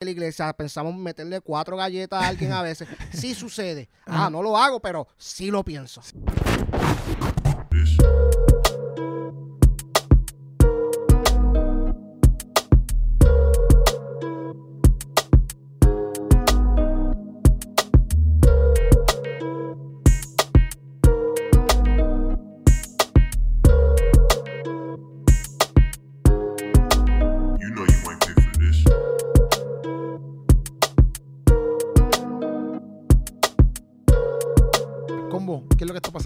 de la iglesia, pensamos meterle cuatro galletas a alguien a veces. Sí sucede. Ah, no lo hago, pero sí lo pienso.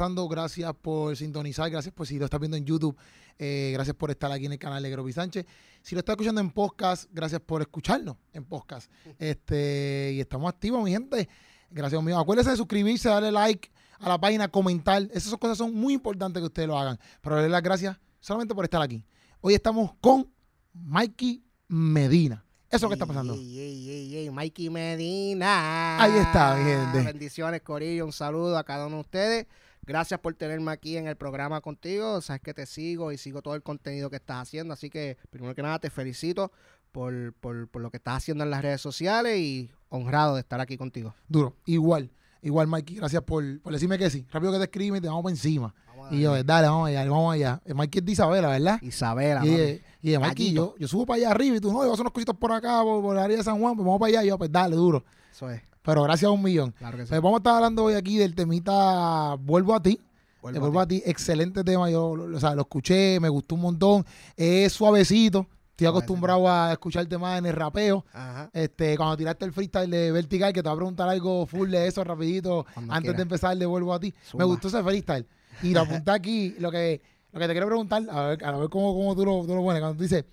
Pasando? Gracias por sintonizar, gracias por si lo estás viendo en YouTube, eh, gracias por estar aquí en el canal de Groby Sánchez. Si lo estás escuchando en podcast, gracias por escucharnos en podcast. Este, y estamos activos, mi gente. Gracias, mío. Acuérdense de suscribirse, darle like a la página, comentar. Esas cosas son muy importantes que ustedes lo hagan. Pero darle las gracias solamente por estar aquí. Hoy estamos con Mikey Medina. Eso que está pasando. Ey, ey, ey, ey, Mikey Medina. Ahí está, mi gente. Bendiciones, Corillo. Un saludo a cada uno de ustedes. Gracias por tenerme aquí en el programa contigo. Sabes que te sigo y sigo todo el contenido que estás haciendo. Así que, primero que nada, te felicito por, por, por lo que estás haciendo en las redes sociales y honrado de estar aquí contigo. Duro. Igual. Igual, Mikey. Gracias por, por decirme que sí. Rápido que te escribe y te vamos para encima. Vamos Y yo, dale, vamos allá, vamos allá. Eh, Mikey es de Isabela, ¿verdad? Isabela, Y, mami. y Mikey, yo, yo subo para allá arriba y tú, no, yo voy a hacer unos cositos por acá, por, por la área de San Juan, pues vamos para allá. Y yo, pues dale, duro. Eso es. Pero gracias a un millón. Claro que sí. Pues vamos a estar hablando hoy aquí del temita Vuelvo a ti. Vuelvo Eh, a Vuelvo a ti. Excelente tema. Yo lo, o sea, lo escuché, me gustó un montón. Es suavecito. Estoy acostumbrado a escuchar temas en el rapeo. Ajá. Este, cuando tiraste el freestyle de Vertical, que te va a preguntar algo full de eso rapidito Cuando antes quiera. de empezar de Vuelvo a ti. Me gustó ese freestyle. Y lo apunté aquí, lo que, lo que te quiero preguntar, a ver, a ver cómo, cómo tú, lo, tú lo pones. Cuando tú dices,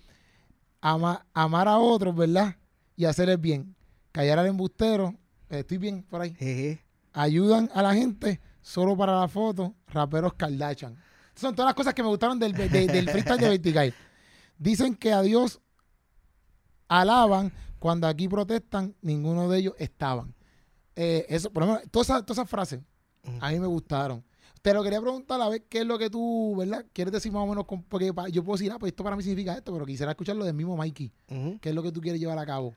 ama- amar a otros, ¿verdad? Y hacer el bien. Callar al embustero, estoy bien por ahí. Jeje. Ayudan a la gente solo para la foto, raperos Kardashian. Son todas las cosas que me gustaron del, de- del freestyle de Vertical. Dicen que a Dios alaban cuando aquí protestan, ninguno de ellos estaban. Eh, eso, por lo menos, todas esas, todas esas frases a mí me gustaron. Te lo quería preguntar a ver qué es lo que tú, ¿verdad? ¿Quieres decir más o menos? con- porque yo puedo decir, ah, pues esto para mí significa esto, pero quisiera escucharlo del mismo Mikey. ¿Qué es lo que tú quieres llevar a cabo?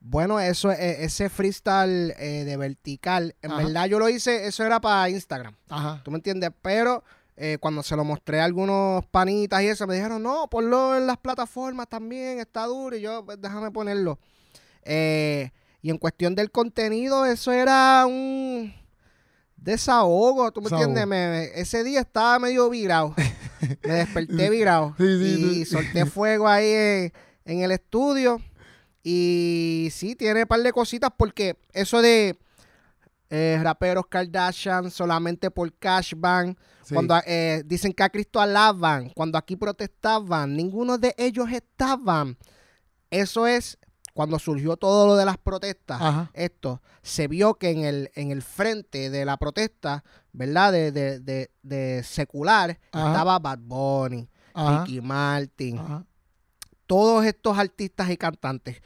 Bueno, eso, eh, ese freestyle eh, de vertical, en Ajá. verdad yo lo hice, eso era para Instagram, Ajá. ¿tú me entiendes? Pero eh, cuando se lo mostré a algunos panitas y eso, me dijeron, no, ponlo en las plataformas también, está duro, y yo, pues déjame ponerlo. Eh, y en cuestión del contenido, eso era un desahogo, ¿tú me entiendes? Me- me- ese día estaba medio virado, me desperté virado Sí, sí, y sí. solté fuego ahí en, en el estudio. Y sí, tiene un par de cositas porque eso de eh, raperos Kardashian solamente por cashban, Sí. cuando eh, dicen que a Cristo alaban, cuando aquí protestaban, ninguno de ellos estaban. Eso es cuando surgió todo lo de las protestas. Ajá. Esto se vio que en el, en el frente de la protesta, ¿verdad? De, de, de, de secular, Ajá. estaba Bad Bunny, Ajá. Ricky Martin. Todos estos artistas y cantantes.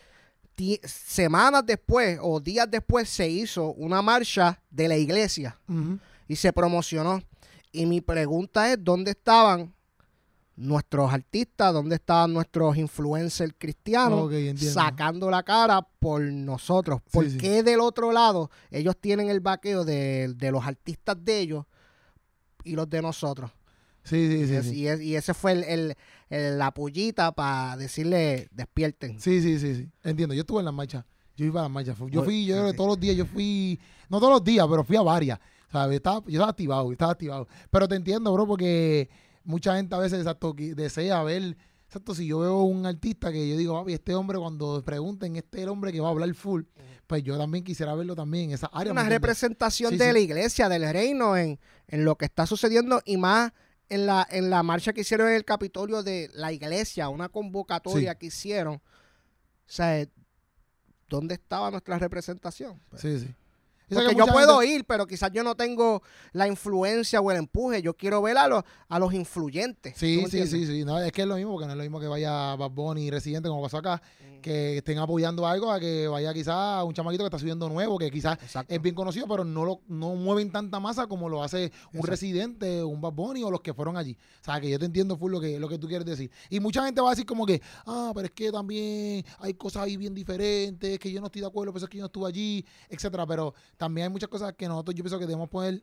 Semanas después o días después se hizo una marcha de la iglesia y se promocionó. Y mi pregunta es, ¿dónde estaban nuestros artistas? ¿Dónde estaban nuestros influencers cristianos? Sacando la cara por nosotros. ¿Por Sí, sí. qué del otro lado ellos tienen el vaqueo de, de los artistas de ellos y los de nosotros? Sí, sí, sí. Es- sí. Y, es- y ese fue el- la pullita para decirle despierten. Sí, sí, sí, sí. Entiendo. Yo estuve en las marchas. Yo iba a las marchas. Fu- Yo fui, yo creo que todos los días, yo fui, no todos los días, pero fui a varias. ¿sabes? Yo estaba, yo estaba activado, estaba activado. Pero te entiendo, bro, porque mucha gente a veces exacto, desea ver, exacto, si yo veo un artista que yo digo, papi, este hombre cuando pregunten, este es el hombre que va a hablar full, pues yo también quisiera verlo también en esa área. ¿me Una representación Sí, de sí. la iglesia, del reino, en, en lo que está sucediendo y más en la, en la marcha que hicieron en el Capitolio de la iglesia, una convocatoria Sí. que hicieron. O sea, ¿dónde estaba nuestra representación? Pues, Sí, sí. Porque yo puedo gente- ir, pero quizás yo no tengo la influencia o el empuje. Yo quiero ver a los, a los influyentes. ¿Tú Sí, sí, sí, sí. No, es que es lo mismo, porque no es lo mismo que vaya Bad Bunny Residente, como pasó acá, Mm. que estén apoyando algo a que vaya quizás un chamaquito que está subiendo nuevo, que quizás Exacto. es bien conocido, pero no lo no mueven tanta masa como lo hace un Exacto. Residente, un Bad Bunny o los que fueron allí. O sea, que yo te entiendo full lo que, lo que tú quieres decir. Y mucha gente va a decir como que, ah, pero es que también hay cosas ahí bien diferentes, que yo no estoy de acuerdo, pero es que yo no estuve allí, etcétera. Pero también hay muchas cosas que nosotros yo pienso que debemos poner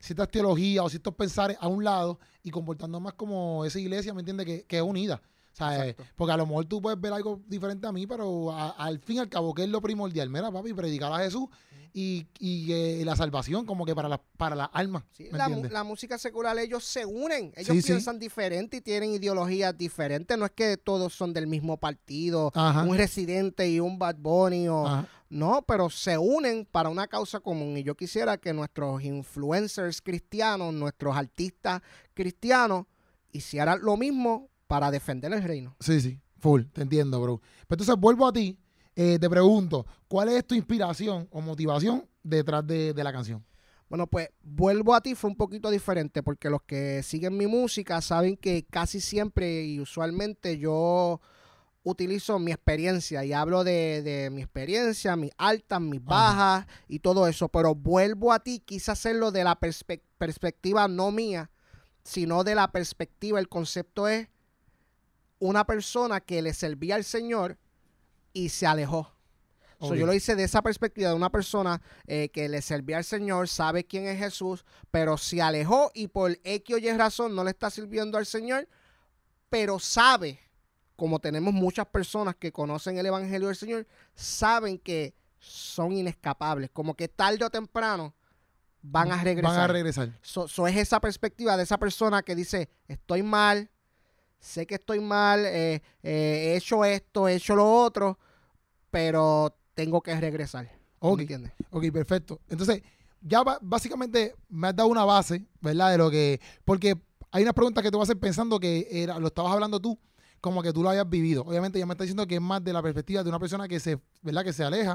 ciertas teologías o ciertos pensares a un lado y comportarnos más como esa iglesia, ¿me entiendes? Que, que es unida. Sea, eh, porque a lo mejor tú puedes ver algo diferente a mí, pero a- al fin y al cabo, que es lo primordial? Mira, papi, predicar a Jesús y, y, eh, la salvación como que para la, para las almas. Sí, ¿me la, música secular, ellos se unen, ellos Sí, sí. piensan diferente y tienen ideologías diferentes. No es que todos son del mismo partido, Ajá. un residente y un Bad Bunny, o. no, pero se unen para una causa común. Y yo quisiera que nuestros influencers cristianos, nuestros artistas cristianos, hicieran lo mismo para defender el reino. Sí, sí, full, te entiendo, bro. Pero entonces vuelvo a ti, eh, te pregunto, ¿cuál es tu inspiración o motivación detrás de, de la canción? Bueno, pues vuelvo a ti, fue un poquito diferente porque los que siguen mi música saben que casi siempre y usualmente yo utilizo mi experiencia y hablo de, de mi experiencia, mis altas, mis Ajá. bajas y todo eso, pero vuelvo a ti, quise hacerlo de la perspe- perspectiva no mía, sino de la perspectiva, el concepto es una persona que le servía al Señor y se alejó. So, yo lo hice de esa perspectiva de una persona eh, que le servía al Señor, sabe quién es Jesús, pero se alejó y por X o Y razón no le está sirviendo al Señor, pero sabe, como tenemos muchas personas que conocen el Evangelio del Señor, saben que son inescapables, como que tarde o temprano van a regresar. Van a regresar. So, so es esa perspectiva de esa persona que dice, estoy mal, sé que estoy mal, eh, eh, he hecho esto, he hecho lo otro, pero tengo que regresar. ¿Tú me Ok. entiendes? Ok, perfecto. Entonces, ya básicamente me has dado una base, ¿verdad? De lo que. Porque hay unas preguntas que te voy a hacer pensando que era, lo estabas hablando tú, como que tú lo habías vivido. Obviamente, ya me está diciendo que es más de la perspectiva de una persona que se, ¿verdad? Que se aleja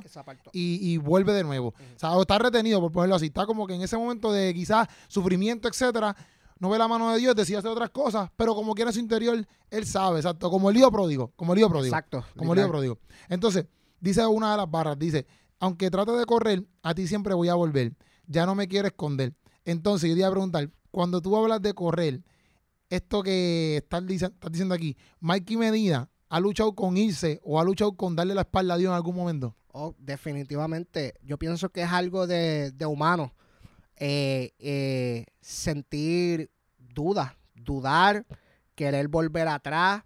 y, y vuelve de nuevo. O sea, o está retenido, por ponerlo así. Está como que en ese momento de quizás sufrimiento, etcétera, no ve la mano de Dios, decide hacer otras cosas, pero como quiera su interior, él sabe, exacto. Como el lío pródigo, como el lío pródigo. Exacto. Como lío literal. pródigo. Entonces, dice una de las barras, dice, aunque trate de correr, a ti siempre voy a volver. Ya no me quiero esconder. Entonces, yo te iba a preguntar, cuando tú hablas de correr, esto que estás, dice- estás diciendo aquí, Mikey Medina ha luchado con irse o ha luchado con darle la espalda a Dios en algún momento. Oh, definitivamente. Yo pienso que es algo de, de humano. Eh, eh, sentir dudas, dudar, querer volver atrás.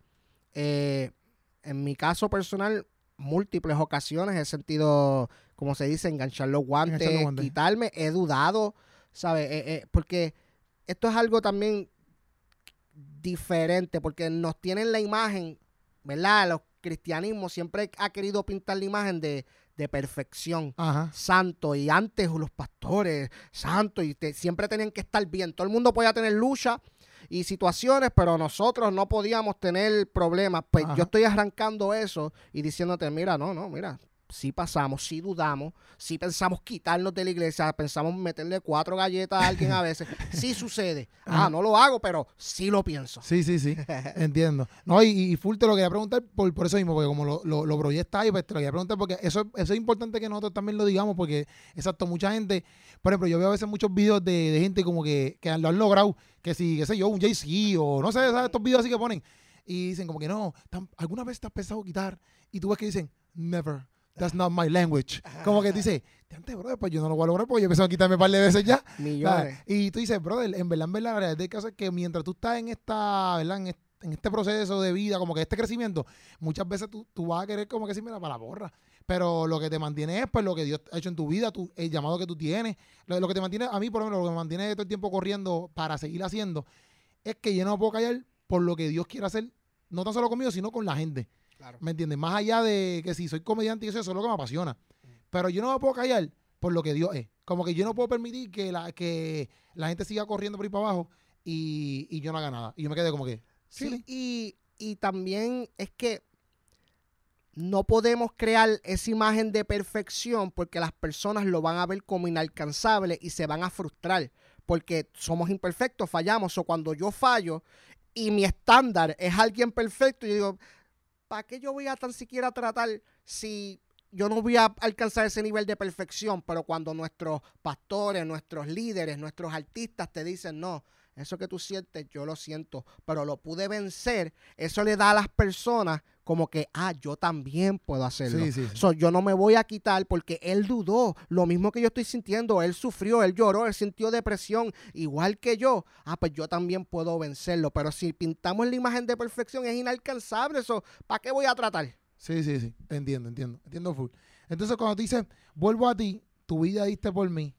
Eh, en mi caso personal, múltiples ocasiones he sentido, como se dice, enganchar los guantes, Enganchar los guantes. quitarme. He dudado, ¿sabes? Porque esto es algo también diferente, porque nos tienen la imagen, ¿verdad? Los cristianismos siempre ha querido pintar la imagen de, de perfección Ajá. santo y antes los pastores santos y te- siempre tenían que estar bien. Todo el mundo podía tener lucha y situaciones, pero nosotros no podíamos tener problemas. Pues Ajá. yo estoy arrancando eso y diciéndote, mira, no, no, mira, sí pasamos, sí dudamos, sí pensamos quitarnos de la iglesia, pensamos meterle cuatro galletas a alguien a veces. Sí sucede. Ah, no lo hago, pero sí lo pienso. Sí, sí, sí. Entiendo. No, y, y full te lo quería preguntar por, por eso mismo, porque como lo, lo, lo proyectas ahí, pues te lo quería preguntar, porque eso, eso es importante que nosotros también lo digamos, porque, exacto, mucha gente, por ejemplo, yo veo a veces muchos videos de, de gente como que, que lo han logrado, que si, qué sé yo, un Jay-Z o no sé, ¿sabes? estos videos así que ponen, y dicen como que no, tan- ¿alguna vez te has pensado quitar? Y tú ves que dicen, never. That's not my language. Como que dice, antes, brother, pues yo no lo voy a lograr porque yo empezado a quitarme un par de veces ya. Millones. ¿sabes? Y tú dices, brother, en verdad, en verdad, la realidad del caso es que mientras tú estás en esta, ¿verdad? En, est- en este proceso de vida, como que este crecimiento, muchas veces tú, tú vas a querer como que decir, mira, para la borra. Pero lo que te mantiene es pues lo que Dios ha hecho en tu vida, tu, el llamado que tú tienes. Lo, lo que te mantiene, a mí por lo menos, lo que me mantiene todo el tiempo corriendo para seguir haciendo, es que yo no me puedo callar por lo que Dios quiere hacer, no tan solo conmigo, sino con la gente. Claro. ¿Me entiendes? Más allá de que si soy comediante y eso, eso es lo que me apasiona. Pero yo no me puedo callar por lo que Dios es. Como que yo no puedo permitir que la, que la gente siga corriendo por ahí para abajo y, y yo no haga nada. Y yo me quedé como que, Sí, sí, y, y también es que no podemos crear esa imagen de perfección porque las personas lo van a ver como inalcanzable y se van a frustrar porque somos imperfectos, fallamos. O cuando yo fallo y mi estándar es alguien perfecto, yo digo, ¿para qué yo voy a tan siquiera tratar si yo no voy a alcanzar ese nivel de perfección? Pero cuando nuestros pastores, nuestros líderes, nuestros artistas te dicen, no, eso que tú sientes, yo lo siento, pero lo pude vencer, eso le da a las personas como que, ah, yo también puedo hacerlo. Sí, sí, sí. So, yo no me voy a quitar porque él dudó, lo mismo que yo estoy sintiendo, él sufrió, él lloró, él sintió depresión, igual que yo. Ah, pues yo también puedo vencerlo, pero si pintamos la imagen de perfección es inalcanzable, eso, ¿para qué voy a tratar? Sí, sí, sí. Entiendo, entiendo. Entiendo full. Entonces, cuando te dices, vuelvo a ti, tu vida diste por mí,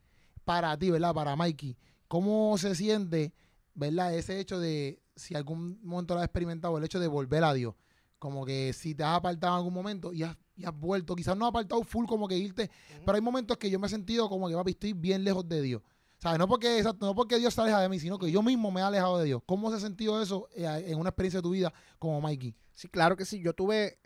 para ti, ¿verdad? Para Mikey, ¿cómo se siente, ¿verdad? Ese hecho de, si algún momento lo has experimentado, el hecho de volver a Dios. Como que si te has apartado en algún momento y has, y has vuelto, quizás no has apartado full como que irte, pero hay momentos que yo me he sentido como que, papi, estoy bien lejos de Dios. ¿Sabes? No porque, exacto, no porque Dios se aleja de mí, sino que yo mismo me he alejado de Dios. ¿Cómo se ha sentido eso eh, en una experiencia de tu vida como Mikey? Sí, claro que sí. Yo tuve,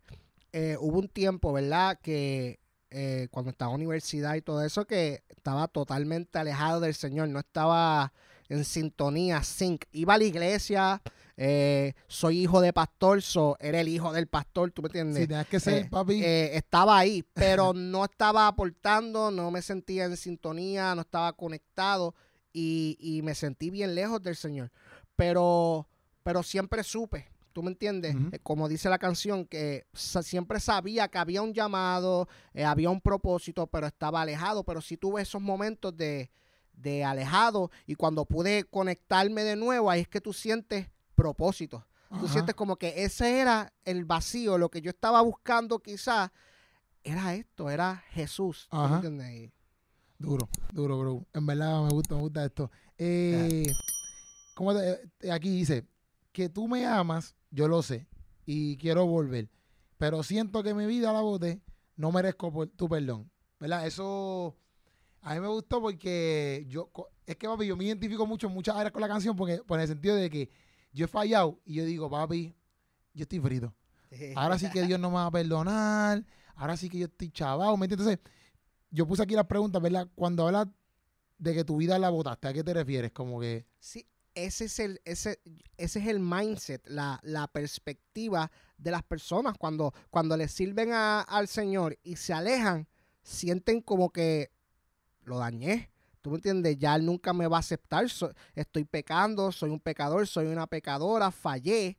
eh, hubo un tiempo, ¿verdad? Que eh, cuando estaba en universidad y todo eso, que estaba totalmente alejado del Señor, no estaba en sintonía, sync. Iba a la iglesia, eh, soy hijo de pastor, so, era el hijo del pastor, ¿tú me entiendes? Tenías que ser, Eh, papi. eh, estaba ahí, pero no estaba aportando, no me sentía en sintonía, no estaba conectado y, y me sentí bien lejos del Señor. Pero, pero siempre supe, ¿tú me entiendes? Eh, como dice la canción, que siempre sabía que había un llamado, había un propósito, pero estaba alejado. Pero sí tuve esos momentos de, de alejado y cuando pude conectarme de nuevo, ahí es que tú sientes propósito. Tú Ajá. sientes como que ese era el vacío, lo que yo estaba buscando quizás era esto, era Jesús. ¿tú Ajá. entiendes? Duro, duro, bro. En verdad me gusta, me gusta esto. Eh, ¿cómo te- eh, aquí dice que tú me amas, yo lo sé, y quiero volver, pero siento que mi vida la boté, no merezco por- tu perdón. ¿Verdad? Eso a mí me gustó porque yo, es que papi, yo me identifico mucho en muchas áreas con la canción porque, por el sentido de que yo he fallado y yo digo, papi, yo estoy frito. Ahora sí que Dios no me va a perdonar. Ahora sí que yo estoy chavado. ¿Me entiendes? Entonces, yo puse aquí las preguntas, ¿verdad? Cuando hablas de que tu vida la botaste, ¿a qué te refieres? Como que. Sí, ese es el, ese, ese es el mindset, la, la perspectiva de las personas cuando, cuando le sirven a- al Señor y se alejan, sienten como que lo dañé. ¿Tú me entiendes? Ya Él nunca me va a aceptar. so- estoy pecando, soy un pecador, soy una pecadora, fallé.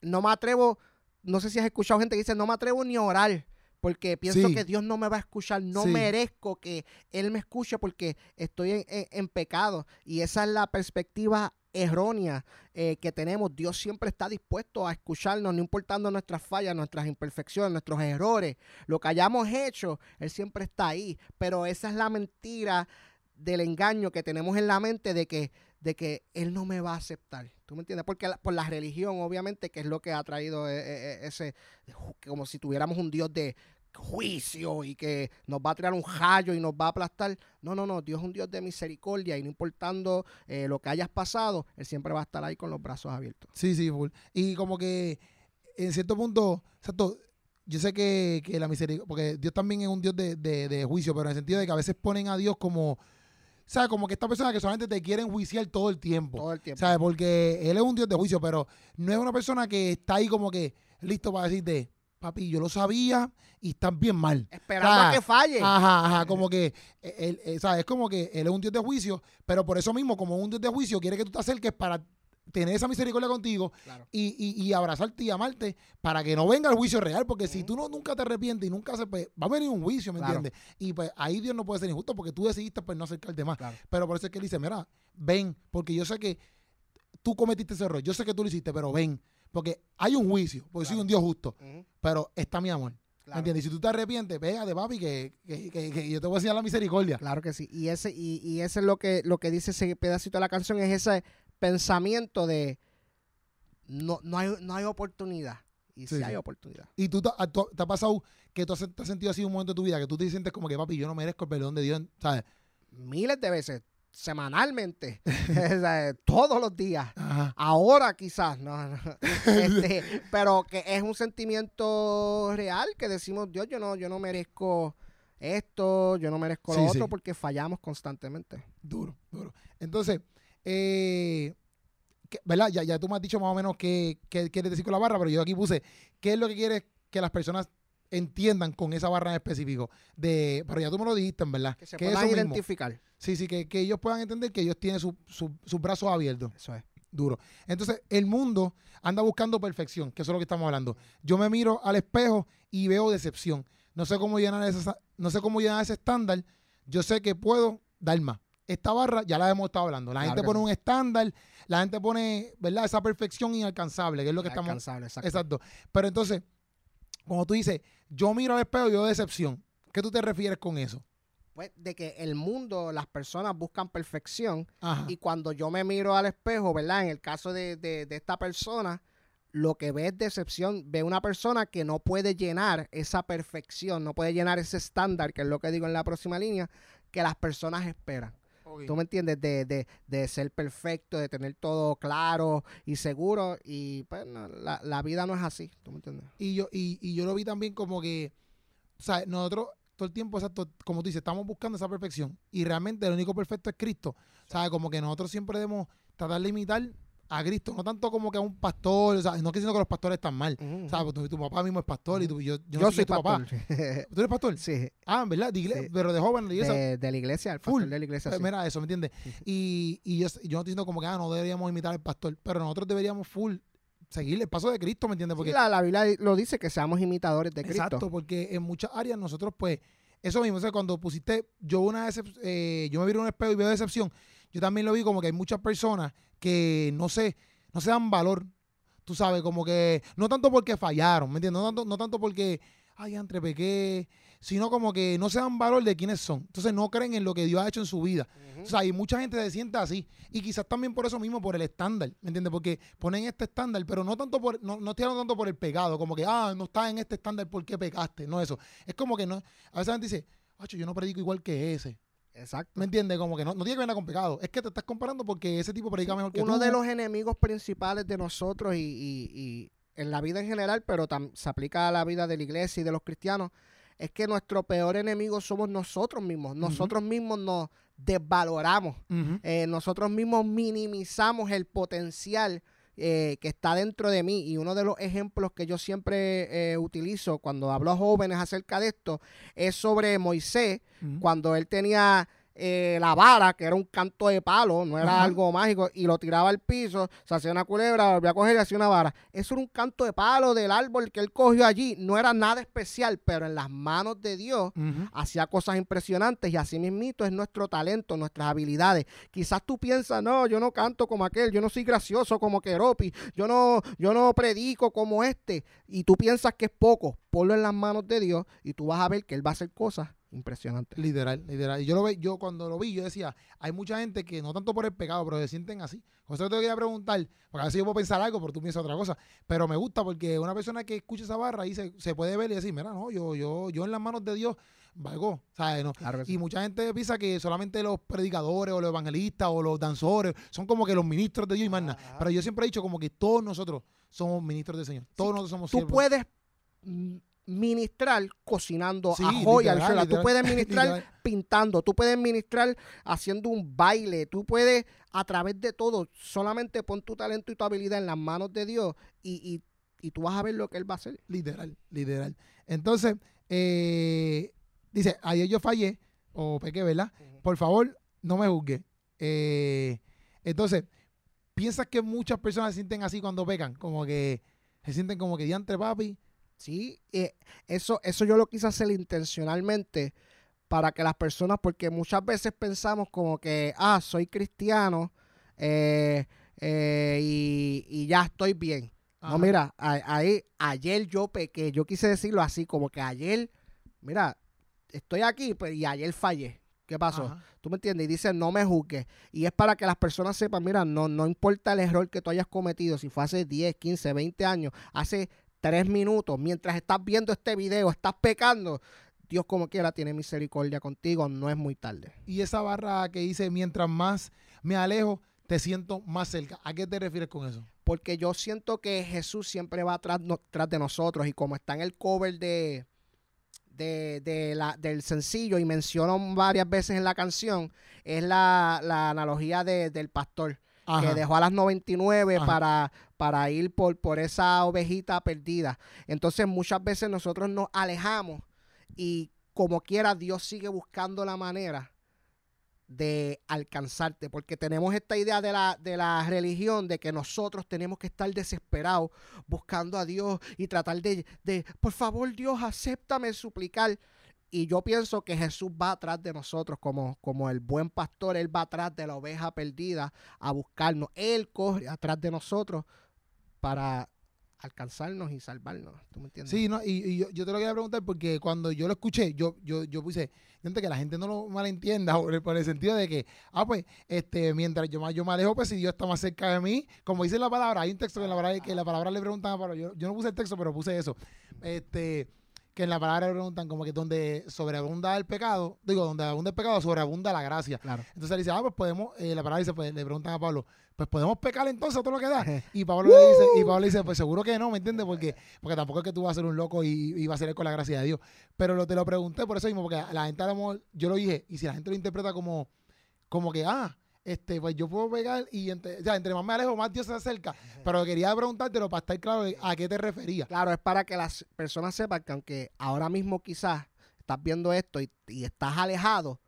No me atrevo, no sé si has escuchado gente que dice, no me atrevo ni a orar. Porque pienso Sí. que Dios no me va a escuchar, no Sí. merezco que Él me escuche porque estoy en, en- en pecado. Y esa es la perspectiva errónea eh, que tenemos. Dios siempre está dispuesto a escucharnos, no importando nuestras fallas, nuestras imperfecciones, nuestros errores, lo que hayamos hecho, Él siempre está ahí. Pero esa es la mentira del engaño que tenemos en la mente de que, de que Él no me va a aceptar. ¿Tú me entiendes? Porque por la religión, obviamente, que es lo que ha traído eh, eh, eh, ese, como si tuviéramos un Dios de juicio y que nos va a tirar un rayo y nos va a aplastar. No, no, no, Dios es un Dios de misericordia y no importando eh, lo que hayas pasado, Él siempre va a estar ahí con los brazos abiertos. Sí, sí, full. Y como que en cierto punto, exacto, yo sé que, que la misericordia, porque Dios también es un Dios de, de- de juicio, pero en el sentido de que a veces ponen a Dios como, ¿sabes? Como que esta persona que solamente te quiere enjuiciar todo el tiempo. Todo el tiempo. ¿Sabes? Porque él es un Dios de juicio, pero no es una persona que está ahí como que listo para decirte, papi, yo lo sabía y estás bien mal. Esperando a que falle. Ajá, ajá, como que, eh, él, eh, ¿sabes? Es como que él es un Dios de juicio, pero por eso mismo, como un Dios de juicio, quiere que tú te acerques para tener esa misericordia contigo Claro. y, y- y abrazarte y amarte para que no venga el juicio real, porque si tú no, nunca te arrepientes y nunca haces, pues va a venir un juicio, ¿me Claro. entiendes? Y pues ahí Dios no puede ser injusto porque tú decidiste pues no acercarte más. Claro. Pero por eso es que él dice, mira, ven, porque yo sé que tú cometiste ese error, yo sé que tú lo hiciste, pero ven, porque hay un juicio, porque soy Claro. un Dios justo, pero está mi amor. claro. ¿Me entiendes? Y si tú te arrepientes, pégate, papi, que, que, que- que yo te voy a enseñar la misericordia. Claro que sí. Y ese, y, y ese es lo que, lo que dice ese pedacito de la canción, es ese pensamiento de no, no, hay, no hay oportunidad. Y sí, Sí, hay sí. oportunidad. Y tú, tú- te ha pasado que tú has, te has sentido así un momento de tu vida, que tú te sientes como que, papi, yo no merezco el perdón de Dios, ¿sabes? Miles de veces. Semanalmente, sea, todos los días. Ajá. Ahora quizás, no, no. Este, pero que es un sentimiento real que decimos, Dios, yo no, yo no merezco esto, yo no merezco Sí, lo sí. otro porque fallamos constantemente. Duro, duro. Entonces, eh, ¿verdad? Ya, ya tú me has dicho más o menos qué, qué quieres decir con la barra, pero yo aquí puse, ¿qué es lo que quieres que las personas entiendan con esa barra en específico? De, pero ya tú me lo dijiste, en verdad. Que se Que puedan mismo. identificar. Sí, sí, que, que ellos puedan entender que ellos tienen su- su- sus brazos abiertos. Eso es. Duro. Entonces, el mundo anda buscando perfección, que eso es lo que estamos hablando. Yo me miro al espejo y veo decepción. No sé cómo llenar ese, no sé cómo llenar ese estándar. Yo sé que puedo dar más. Esta barra ya la hemos estado hablando. La Claro gente pone sí. un estándar, la gente pone, ¿verdad? Esa perfección inalcanzable, que es lo que estamos. Exacto. Exacto. Pero entonces, como tú dices, yo miro al espejo y veo decepción. ¿Qué tú te refieres con eso? Pues de que el mundo, las personas buscan perfección Ajá. y cuando yo me miro al espejo, ¿verdad? En el caso de, de- de esta persona, lo que ve es decepción. Ve una persona que no puede llenar esa perfección, no puede llenar ese estándar, que es lo que digo en la próxima línea, que las personas esperan. ¿Tú me entiendes? De, de, de ser perfecto, de tener todo claro y seguro. Y pues no, la, la vida no es así. ¿Tú me entiendes? Y yo, y, y yo lo vi también como que, o sea, nosotros todo el tiempo, exacto, como tú dices, estamos buscando esa perfección. Y realmente el único perfecto es Cristo. Sea, como que nosotros siempre debemos tratar de imitar a Cristo, no tanto como que a un pastor, o sea, no que diciendo que los pastores están mal. Sea, pues tu, tu papá mismo es pastor y yo, yo, Yo, no soy tu papá. pastor. ¿Tú eres pastor? sí, Ah, en verdad, de igle- Sí. pero de joven, de iglesia. de, de la iglesia, el Full. de la iglesia. Pues sí. Mira eso, ¿me entiendes? Y, y yo, yo no estoy diciendo como que ah, no deberíamos imitar al pastor, pero nosotros deberíamos full seguir el paso de Cristo, ¿me entiendes? Sí, Porque la, la Biblia lo dice que seamos imitadores de Cristo. Exacto, porque en muchas áreas nosotros, pues, eso mismo, o sea, cuando pusiste, yo una eh, yo me vi en un espejo y veo decepción, yo también lo vi como que hay muchas personas que no sé, no se dan valor, tú sabes, como que, no tanto porque fallaron, ¿me entiendes? No tanto, no tanto porque, ay, entre pequé, sino como que no se dan valor de quiénes son. Entonces no creen en lo que Dios ha hecho en su vida. O sea, y mucha gente se siente así. Y quizás también por eso mismo, por el estándar, ¿me entiendes? Porque ponen este estándar, pero no tanto por, no, no estoy hablando tanto por el pecado, como que, ah, no estás en este estándar porque pecaste, no eso. Es como que no, a veces la gente dice, "Acho, yo no predico igual que ese. Exacto. ¿Me entiendes? Como que no, no tiene que ver con pecado. Es que te estás comparando porque ese tipo predica mejor que Uno tú. de los enemigos principales de nosotros y, y- y en la vida en general, pero se aplica a la vida de la iglesia y de los cristianos, es que nuestro peor enemigo somos nosotros mismos. Nosotros mismos nos desvaloramos. Eh, nosotros mismos minimizamos el potencial eh, que está dentro de mí. Y uno de los ejemplos que yo siempre eh, utilizo cuando hablo a jóvenes acerca de esto es sobre Moisés, cuando él tenía eh, la vara, que era un canto de palo, no era Ajá. algo mágico, y lo tiraba al piso, se hacía una culebra, volvía a coger y hacía una vara. Eso era un canto de palo del árbol que él cogió allí. No era nada especial, pero en las manos de Dios hacía cosas impresionantes y así mismito es nuestro talento, nuestras habilidades. Quizás tú piensas, no, yo no canto como aquel, yo no soy gracioso como Keropi, yo no, yo no predico como este, y tú piensas que es poco, ponlo en las manos de Dios y tú vas a ver que Él va a hacer cosas impresionantes. Literal, literal. Y yo lo ve, yo cuando lo vi, yo decía, hay mucha gente que no tanto por el pecado, pero se sienten así. Por eso te quería preguntar, porque a veces yo puedo pensar algo, pero tú piensas otra cosa. Pero me gusta porque una persona que escucha esa barra y se, se puede ver y decir, mira, no, yo, yo, yo en las manos de Dios valgo. ¿sabes? No. Claro que sí. Y mucha gente piensa que solamente los predicadores o los evangelistas o los danzores son como que los ministros de Dios y más nada. Pero yo siempre he dicho como que todos nosotros somos ministros del Señor. Todos nosotros somos Tú siervos. puedes ministrar cocinando Sí, ajo y literal. Tú puedes ministrar literal. pintando, tú puedes ministrar haciendo un baile, tú puedes a través de todo, solamente pon tu talento y tu habilidad en las manos de Dios y, y, y tú vas a ver lo que Él va a hacer. Literal, literal. Entonces, eh, dice, ayer yo fallé, o pequé, ¿verdad? Por favor, no me juzgue. Eh, entonces, ¿piensas que muchas personas se sienten así cuando pecan? Como que se sienten como que diantre papi. Sí, eh, eso, eso yo lo quise hacer intencionalmente para que las personas, porque muchas veces pensamos como que, ah, soy cristiano eh, eh, y, y ya estoy bien. Ajá. No, mira, a- ahí, ayer yo pequé, yo quise decirlo así, como que ayer, mira, estoy aquí pues, y ayer fallé. ¿Qué pasó? Ajá. ¿Tú me entiendes? Y dice, no me juzgues. Y es para que las personas sepan, mira, no, no importa el error que tú hayas cometido, si fue hace 10, 15, 20 años, hace 3 minutos, mientras estás viendo este video, estás pecando, Dios como quiera tiene misericordia contigo, no es muy tarde. Y esa barra que dice, mientras más me alejo, te siento más cerca. ¿A qué te refieres con eso? Porque yo siento que Jesús siempre va tras, no- tras de nosotros y como está en el cover de, de, de la, del sencillo y menciono varias veces en la canción, es la, la analogía de- del pastor Ajá. que dejó a las 99 Ajá. para, para ir por, por esa ovejita perdida. Entonces muchas veces nosotros nos alejamos y como quiera Dios sigue buscando la manera de alcanzarte, porque tenemos esta idea de la, de la religión de que nosotros tenemos que estar desesperados buscando a Dios y tratar de, de por favor Dios, acéptame suplicar. Y yo pienso que Jesús va atrás de nosotros como, como el buen pastor, Él va atrás de la oveja perdida a buscarnos. Él corre atrás de nosotros para alcanzarnos y salvarnos. ¿Tú me entiendes? Sí, no, y, yo, yo te lo quería preguntar porque cuando yo lo escuché, yo, yo, yo puse, gente, que la gente no lo malentienda por el, por el sentido de que, ah, pues, este, mientras yo, yo me alejo, pues si Dios está más cerca de mí, como dice la palabra, hay un texto que la palabra, que la palabra le preguntan a yo, yo no puse el texto, pero puse eso, este, que en la palabra le preguntan como que donde sobreabunda el pecado, digo, donde abunda el pecado, sobreabunda la gracia. Claro. Entonces él dice, ah, pues podemos, eh, la palabra dice, pues le preguntan a Pablo, pues podemos pecar entonces todo lo que da. Y Pablo le dice, y Pablo le dice, pues seguro que no, ¿me entiendes? Porque, porque tampoco es que tú vas a ser un loco y, y vas a ser con la gracia de Dios. Pero lo, te lo pregunté por eso mismo, porque la gente a lo mejor, yo lo dije, y si la gente lo interpreta como, como que, ah, este, pues yo puedo pegar y entre, sea, entre más me alejo, más Dios se acerca. Pero quería preguntártelo para estar claro de a qué te refería. Claro, es para que las personas sepan que aunque ahora mismo quizás estás viendo esto y, y estás alejado,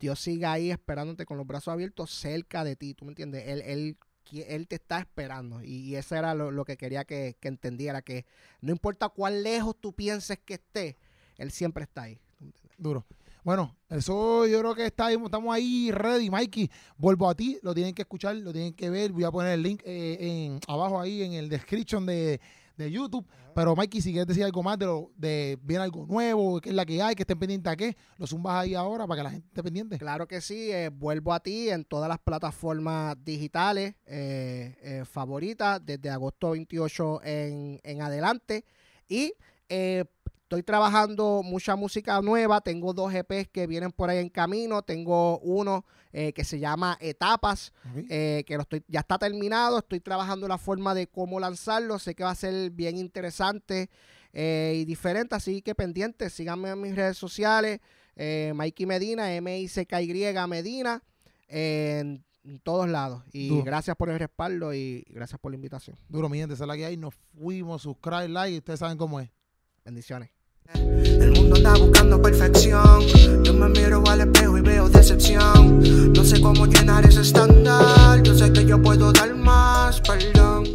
Dios sigue ahí esperándote con los brazos abiertos cerca de ti, ¿tú me entiendes? Él, él, él te está esperando y, y eso era lo, lo que quería que, que entendiera, que no importa cuán lejos tú pienses que esté, Él siempre está ahí. ¿tú me entiendes? Duro. Bueno, eso yo creo que está, estamos ahí ready, Mikey. Vuelvo a ti, lo tienen que escuchar, lo tienen que ver. Voy a poner el link eh, en, abajo ahí en el description de, de YouTube. Pero Mikey, si quieres decir algo más de lo de viene algo nuevo, qué es la que hay, que estén pendientes a qué, lo zumbas ahí ahora para que la gente esté pendiente. Claro que sí, eh, vuelvo a ti en todas las plataformas digitales eh, eh, favoritas desde agosto 28 en, en adelante. Y eh, estoy trabajando mucha música nueva, tengo dos EPs que vienen por ahí en camino, tengo uno eh, que se llama Etapas, eh, que lo estoy, ya está terminado, estoy trabajando la forma de cómo lanzarlo, sé que va a ser bien interesante eh, y diferente, así que pendientes, síganme en mis redes sociales, Mikey Medina, M-I-C-K-Y Medina, en, en todos lados. Y Duro. gracias por el respaldo y gracias por la invitación. Duro, mi gente, esa es la que hay. Nos fuimos, subscribe, like, ustedes saben cómo es. Bendiciones. El mundo anda buscando perfección. Yo me miro al espejo y veo decepción. No sé cómo llenar ese estándar. Yo sé que yo puedo dar más, perdón.